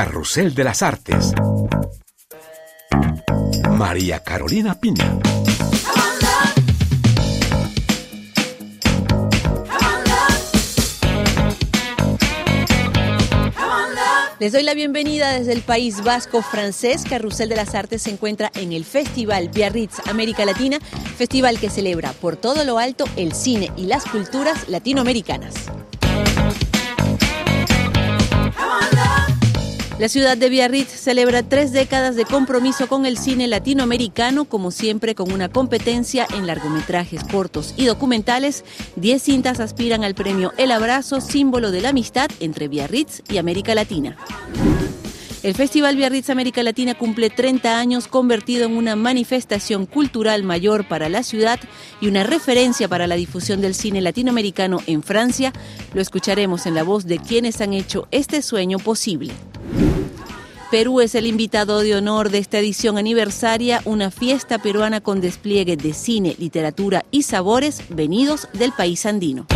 Carrusel de las Artes. María Carolina Piña. Les doy la bienvenida desde el País Vasco francés. Carrusel de las Artes se encuentra en el Festival Biarritz América Latina, festival que celebra por todo lo alto el cine y las culturas latinoamericanas. La ciudad de Biarritz celebra tres décadas de compromiso con el cine latinoamericano, como siempre con una competencia en largometrajes cortos y documentales. Diez cintas aspiran al premio El Abrazo, símbolo de la amistad entre Biarritz y América Latina. El Festival Biarritz América Latina cumple 30 años convertido en una manifestación cultural mayor para la ciudad y una referencia para la difusión del cine latinoamericano en Francia. Lo escucharemos en la voz de quienes han hecho este sueño posible. Perú es el invitado de honor de esta edición aniversaria, una fiesta peruana con despliegue de cine, literatura y sabores venidos del país andino.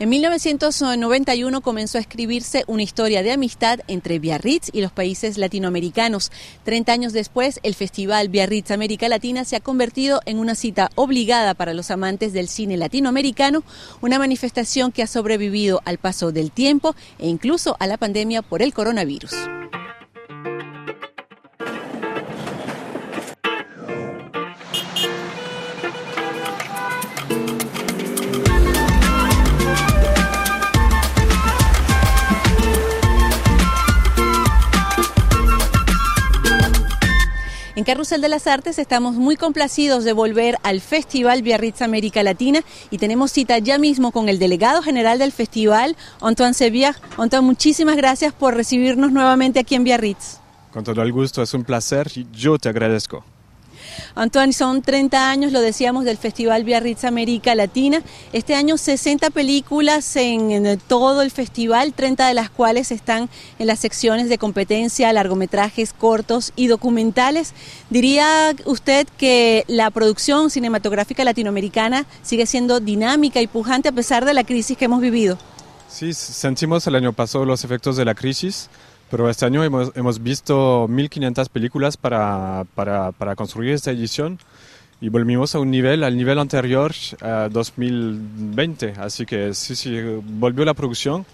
En 1991 comenzó a escribirse una historia de amistad entre Biarritz y los países latinoamericanos. Treinta años después, el Festival Biarritz América Latina se ha convertido en una cita obligada para los amantes del cine latinoamericano, una manifestación que ha sobrevivido al paso del tiempo e incluso a la pandemia por el coronavirus. En Carrusel de las Artes estamos muy complacidos de volver al Festival Biarritz América Latina y tenemos cita ya mismo con el delegado general del festival, Antoine Sevier. Antoine, muchísimas gracias por recibirnos nuevamente aquí en Biarritz. Con todo el gusto, es un placer y yo te agradezco. Antoine, son 30 años, lo decíamos, del Festival Biarritz América Latina. Este año 60 películas en, en, todo el festival, 30 de las cuales están en las secciones de competencia, largometrajes cortos y documentales. ¿Diría usted que la producción cinematográfica latinoamericana sigue siendo dinámica y pujante a pesar de la crisis que hemos vivido? Sí, sentimos el año pasado los efectos de la crisis. Pero este año hemos, hemos visto 1.500 películas para, para, para, construir esta edición y volvimos a un nivel, al nivel anterior a 2020. Así que sí, sí, volvió la producción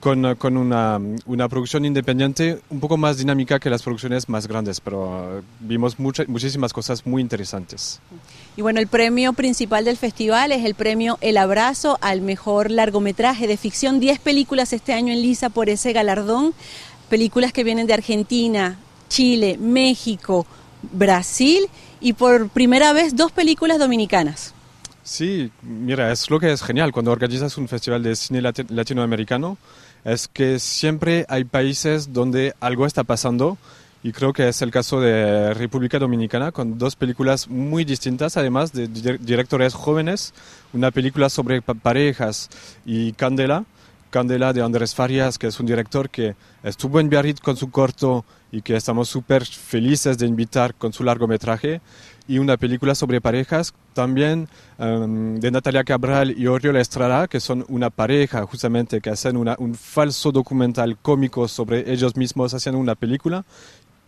con, con una, una, producción independiente un poco más dinámica que las producciones más grandes, pero vimos mucha, muchísimas cosas muy interesantes. Y bueno, el premio principal del festival es el premio El Abrazo al mejor largometraje de ficción. 10 películas este año en lisa por ese galardón películas que vienen de Argentina, Chile, México, Brasil y por primera vez dos películas dominicanas. Sí, mira, es lo que es genial cuando organizas un festival de cine latinoamericano, es que siempre hay países donde algo está pasando y creo que es el caso de República Dominicana con dos películas muy distintas, además de directores jóvenes, una película sobre parejas y Candela, Candela de Andrés Farias, que es un director que estuvo en Biarritz con su corto y que estamos súper felices de invitar con su largometraje, y una película sobre parejas también um, de Natalia Cabral y Oriol Estrada, que son una pareja justamente que hacen una, un falso documental cómico sobre ellos mismos haciendo una película.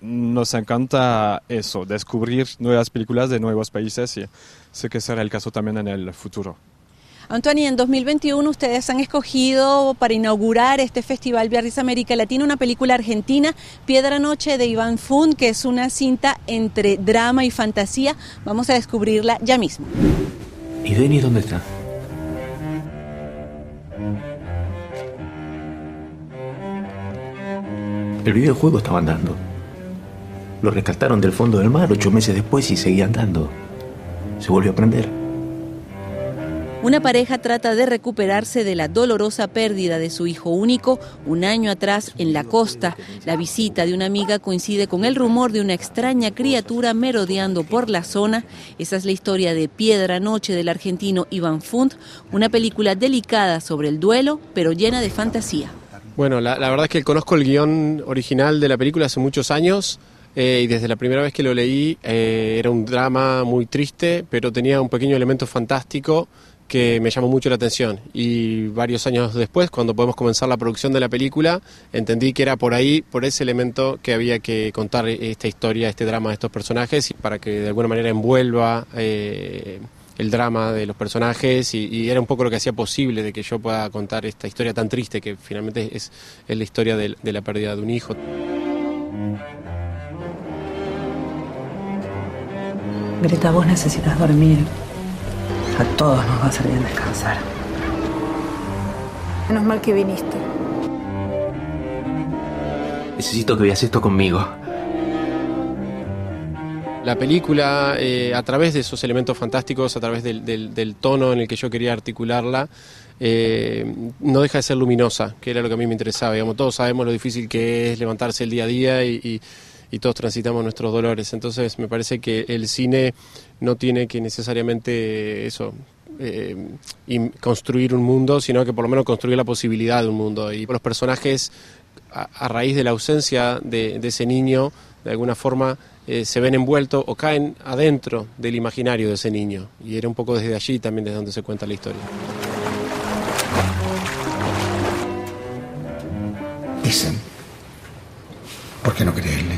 Nos encanta eso, descubrir nuevas películas de nuevos países y sé que será el caso también en el futuro. Antonio, en 2021 ustedes han escogido para inaugurar este Festival Biarritz América Latina una película argentina, Piedra Noche de Iván Fun, que es una cinta entre drama y fantasía. Vamos a descubrirla ya mismo. ¿Y Denis dónde está? El videojuego estaba andando. Lo rescataron del fondo del mar ocho meses después y seguía andando. Se volvió a prender. Una pareja trata de recuperarse de la dolorosa pérdida de su hijo único un año atrás en la costa. La visita de una amiga coincide con el rumor de una extraña criatura merodeando por la zona. Esa es la historia de Piedra Noche del argentino Iván Funt, una película delicada sobre el duelo, pero llena de fantasía. Bueno, la, la verdad es que conozco el guion original de la película hace muchos años. Eh, y desde la primera vez que lo leí eh, era un drama muy triste, pero tenía un pequeño elemento fantástico que me llamó mucho la atención. Y varios años después, cuando podemos comenzar la producción de la película, entendí que era por ahí, por ese elemento que había que contar esta historia, este drama de estos personajes, y para que de alguna manera envuelva eh, el drama de los personajes y, era un poco lo que hacía posible de que yo pueda contar esta historia tan triste que finalmente es, la historia de, de la pérdida de un hijo. Greta, vos necesitas dormir. A todos nos va a hacer bien descansar. Menos mal que viniste. Necesito que veas esto conmigo. La película, eh, a través de esos elementos fantásticos, a través del, tono en el que yo quería articularla, eh, no deja de ser luminosa, que era lo que a mí me interesaba. Digamos, todos sabemos lo difícil que es levantarse el día a día y, todos transitamos nuestros dolores. Entonces, me parece que el cine no tiene que necesariamente eso. Eh, construir un mundo, sino que por lo menos construir la posibilidad de un mundo. Y los personajes, a, raíz de la ausencia de ese niño, de alguna forma eh, se ven envueltos o caen adentro del imaginario de ese niño. Y era un poco desde allí también desde donde se cuenta la historia. Dicen, ¿por qué no creerle?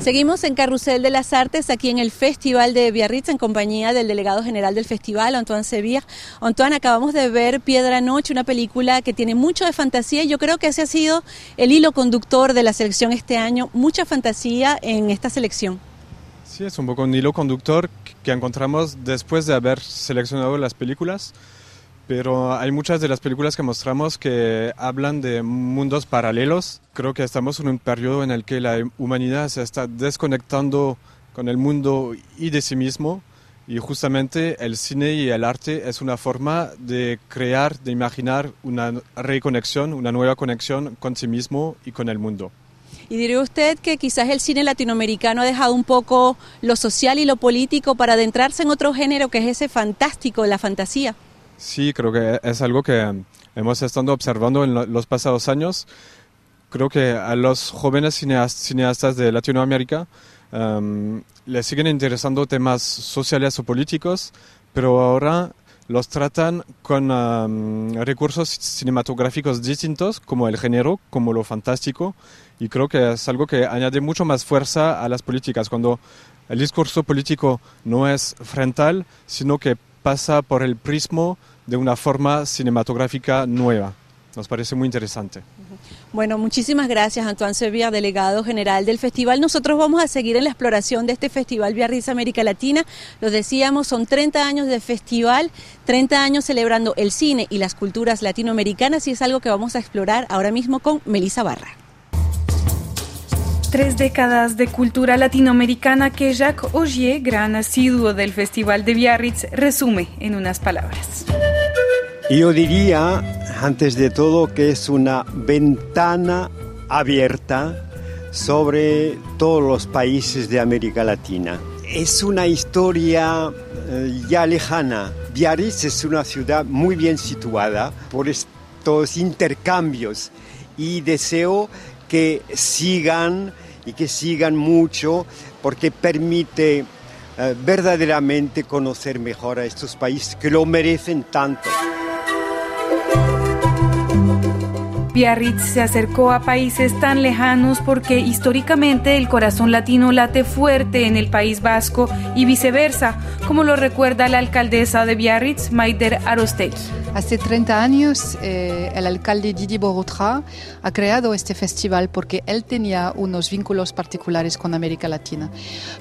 Seguimos en Carrusel de las Artes, aquí en el Festival de Biarritz, en compañía del delegado general del festival, Antoine Sevilla. Antoine, acabamos de ver Piedra Noche, una película que tiene mucho de fantasía y yo creo que ese ha sido el hilo conductor de la selección este año, mucha fantasía en esta selección. Sí, es un poco un hilo conductor que encontramos después de haber seleccionado las películas pero hay muchas de las películas que mostramos que hablan de mundos paralelos. Creo que estamos en un periodo en el que la humanidad se está desconectando con el mundo y de sí mismo y justamente el cine y el arte es una forma de crear, de imaginar una reconexión, una nueva conexión con sí mismo y con el mundo. ¿Y diría usted que quizás el cine latinoamericano ha dejado un poco lo social y lo político para adentrarse en otro género que es ese fantástico, la fantasía? Sí, creo que es algo que hemos estado observando en los pasados años. Creo que a los jóvenes cineastas de Latinoamérica um, les siguen interesando temas sociales o políticos, pero ahora los tratan con em, recursos cinematográficos distintos, como el género, como lo fantástico, y creo que es algo que añade mucho más fuerza a las políticas, cuando el discurso político no es frontal, sino que pasa por el prismo de una forma cinematográfica nueva. Nos parece muy interesante. Bueno, muchísimas gracias Antoine Sevilla, delegado general del festival. Nosotros vamos a seguir en la exploración de este festival Biarritz América Latina. Lo decíamos, son 30 años de festival, 30 años celebrando el cine y las culturas latinoamericanas y es algo que vamos a explorar ahora mismo con Melissa Barra. Tres décadas de cultura latinoamericana que Jacques Augier, gran asiduo del Festival de Biarritz, resume en unas palabras. Yo diría, antes de todo, que es una ventana abierta sobre todos los países de América Latina. Es una historia eh, ya lejana. Biarritz es una ciudad muy bien situada por estos intercambios y deseo que sigan y que sigan mucho porque permite eh, verdaderamente conocer mejor a estos países que lo merecen tanto. Biarritz se acercó a países tan lejanos porque históricamente el corazón latino late fuerte en el País Vasco y viceversa, como lo recuerda la alcaldesa de Biarritz, Maider Arostegui. Hace 30 años eh, el alcalde Didi Borotra ha creado este festival porque él tenía unos vínculos particulares con América Latina.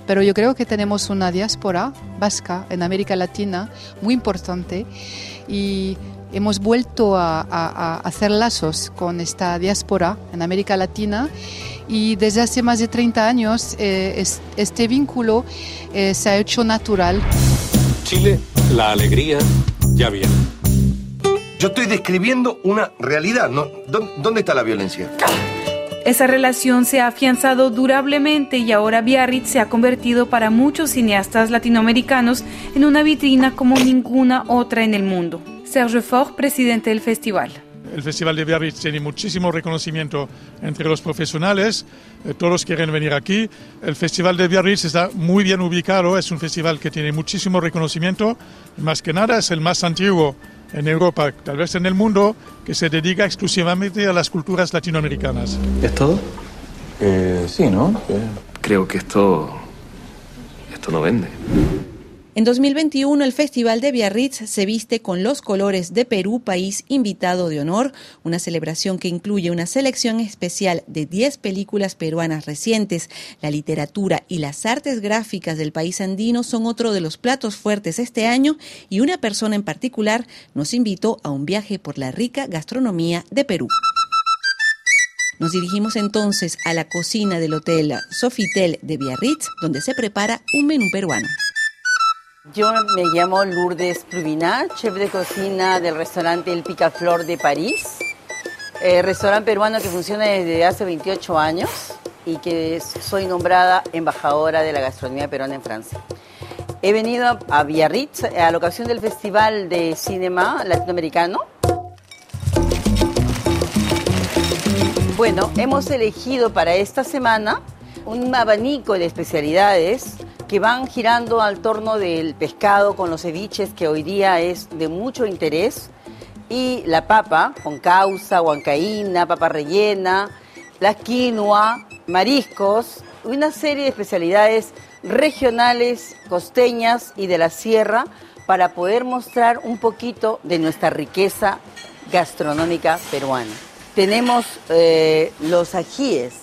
Pero yo creo que tenemos una diáspora vasca en América Latina muy importante y hemos vuelto a, hacer lazos con esta diáspora en América Latina y desde hace más de 30 años eh, este vínculo eh, se ha hecho natural. Chile, la alegría ya viene. Yo estoy describiendo una realidad, ¿no? ¿Dónde está la violencia? Esa relación se ha afianzado durablemente y ahora Biarritz se ha convertido para muchos cineastas latinoamericanos en una vitrina como ninguna otra en el mundo. Sergio Fort, presidente del festival. El Festival de Biarritz tiene muchísimo reconocimiento entre los profesionales, eh, todos quieren venir aquí. El Festival de Biarritz está muy bien ubicado, es un festival que tiene muchísimo reconocimiento, más que nada es el más antiguo en Europa, tal vez en el mundo, que se dedica exclusivamente a las culturas latinoamericanas. ¿Es todo? Eh, sí, ¿no? Creo que esto. esto no vende. En 2021, el Festival de Biarritz se viste con los colores de Perú, país invitado de honor, una celebración que incluye una selección especial de 10 películas peruanas recientes. La literatura y las artes gráficas del país andino son otro de los platos fuertes este año y una persona en particular nos invitó a un viaje por la rica gastronomía de Perú. Nos dirigimos entonces a la cocina del Hotel Sofitel de Biarritz, donde se prepara un menú peruano. Yo me llamo Lourdes Pluvina, chef de cocina del restaurante El Picaflor de París, eh, restaurante peruano que funciona desde hace 28 años y que soy nombrada embajadora de la gastronomía peruana en Francia. He venido a Biarritz a la ocasión del Festival de Cinema Latinoamericano. Bueno, hemos elegido para esta semana un abanico de especialidades que van girando al torno del pescado con los ceviches, que hoy día es de mucho interés, y la papa, con causa, huancaína, papa rellena, la quinoa, mariscos, una serie de especialidades regionales, costeñas y de la sierra para poder mostrar un poquito de nuestra riqueza gastronómica peruana. Tenemos eh, los ajíes,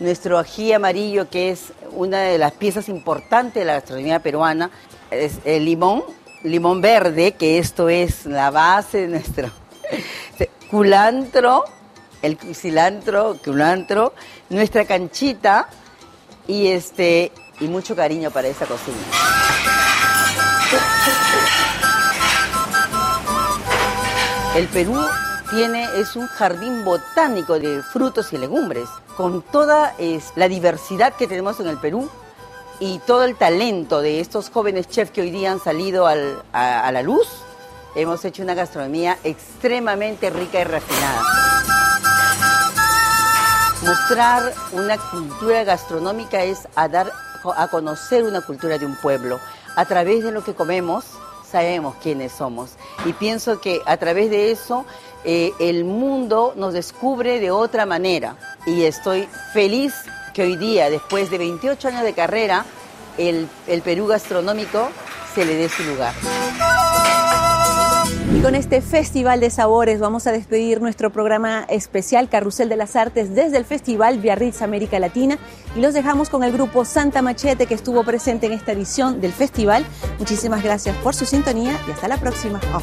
nuestro ají amarillo que es una de las piezas importantes de la gastronomía peruana, es el limón, limón verde, que esto es la base de nuestro culantro, el cilantro, culantro, nuestra canchita y este y mucho cariño para esa cocina. El Perú tiene es un jardín botánico de frutos y legumbres, con toda es, la diversidad que tenemos en el Perú y todo el talento de estos jóvenes chefs que hoy día han salido al- a, a la luz. Hemos hecho una gastronomía extremadamente rica y refinada. Mostrar una cultura gastronómica es a dar a conocer una cultura de un pueblo. A través de lo que comemos sabemos quiénes somos. Y pienso que a través de eso eh, el mundo nos descubre de otra manera. Y estoy feliz que hoy día, después de 28 años de carrera, el, el Perú gastronómico se le dé su lugar. Con este Festival de Sabores vamos a despedir nuestro programa especial Carrusel de las Artes desde el Festival Biarritz América Latina y los dejamos con el grupo Santa Machete que estuvo presente en esta edición del festival. Muchísimas gracias por su sintonía y hasta la próxima. Au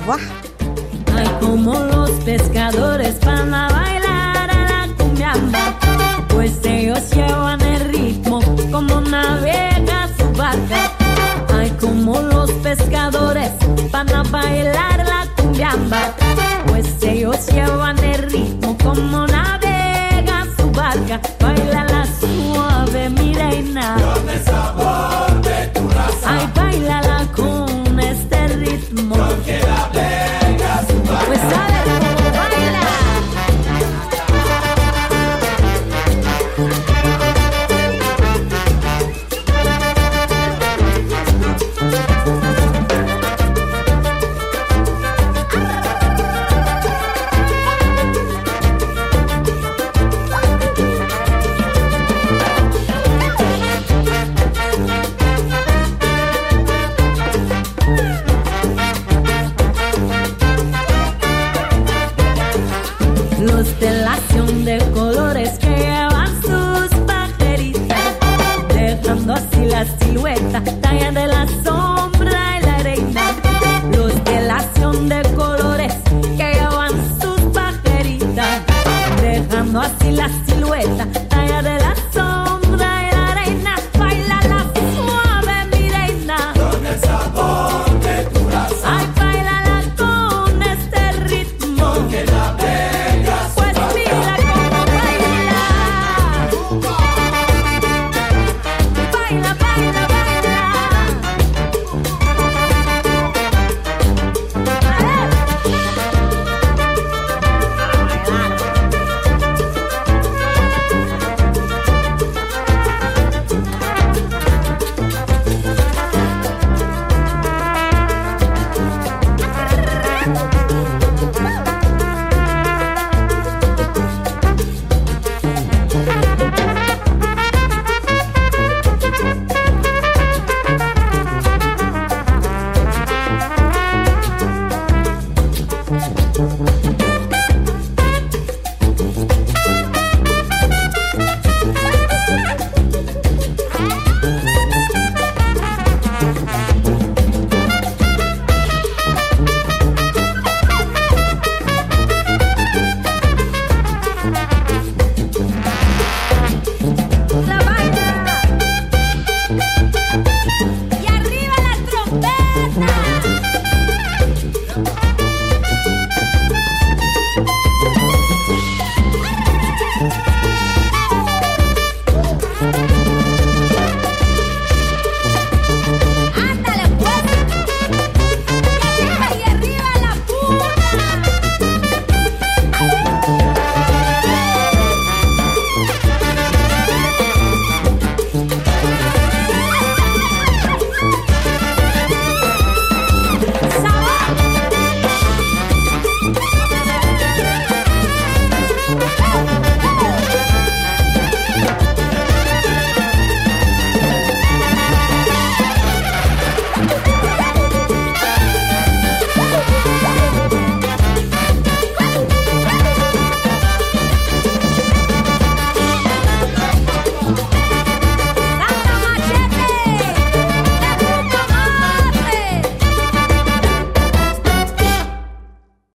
la silueta talla de la sombra y la arena. Constelación de colores que llevan sus pajeritas, dejando así la silueta de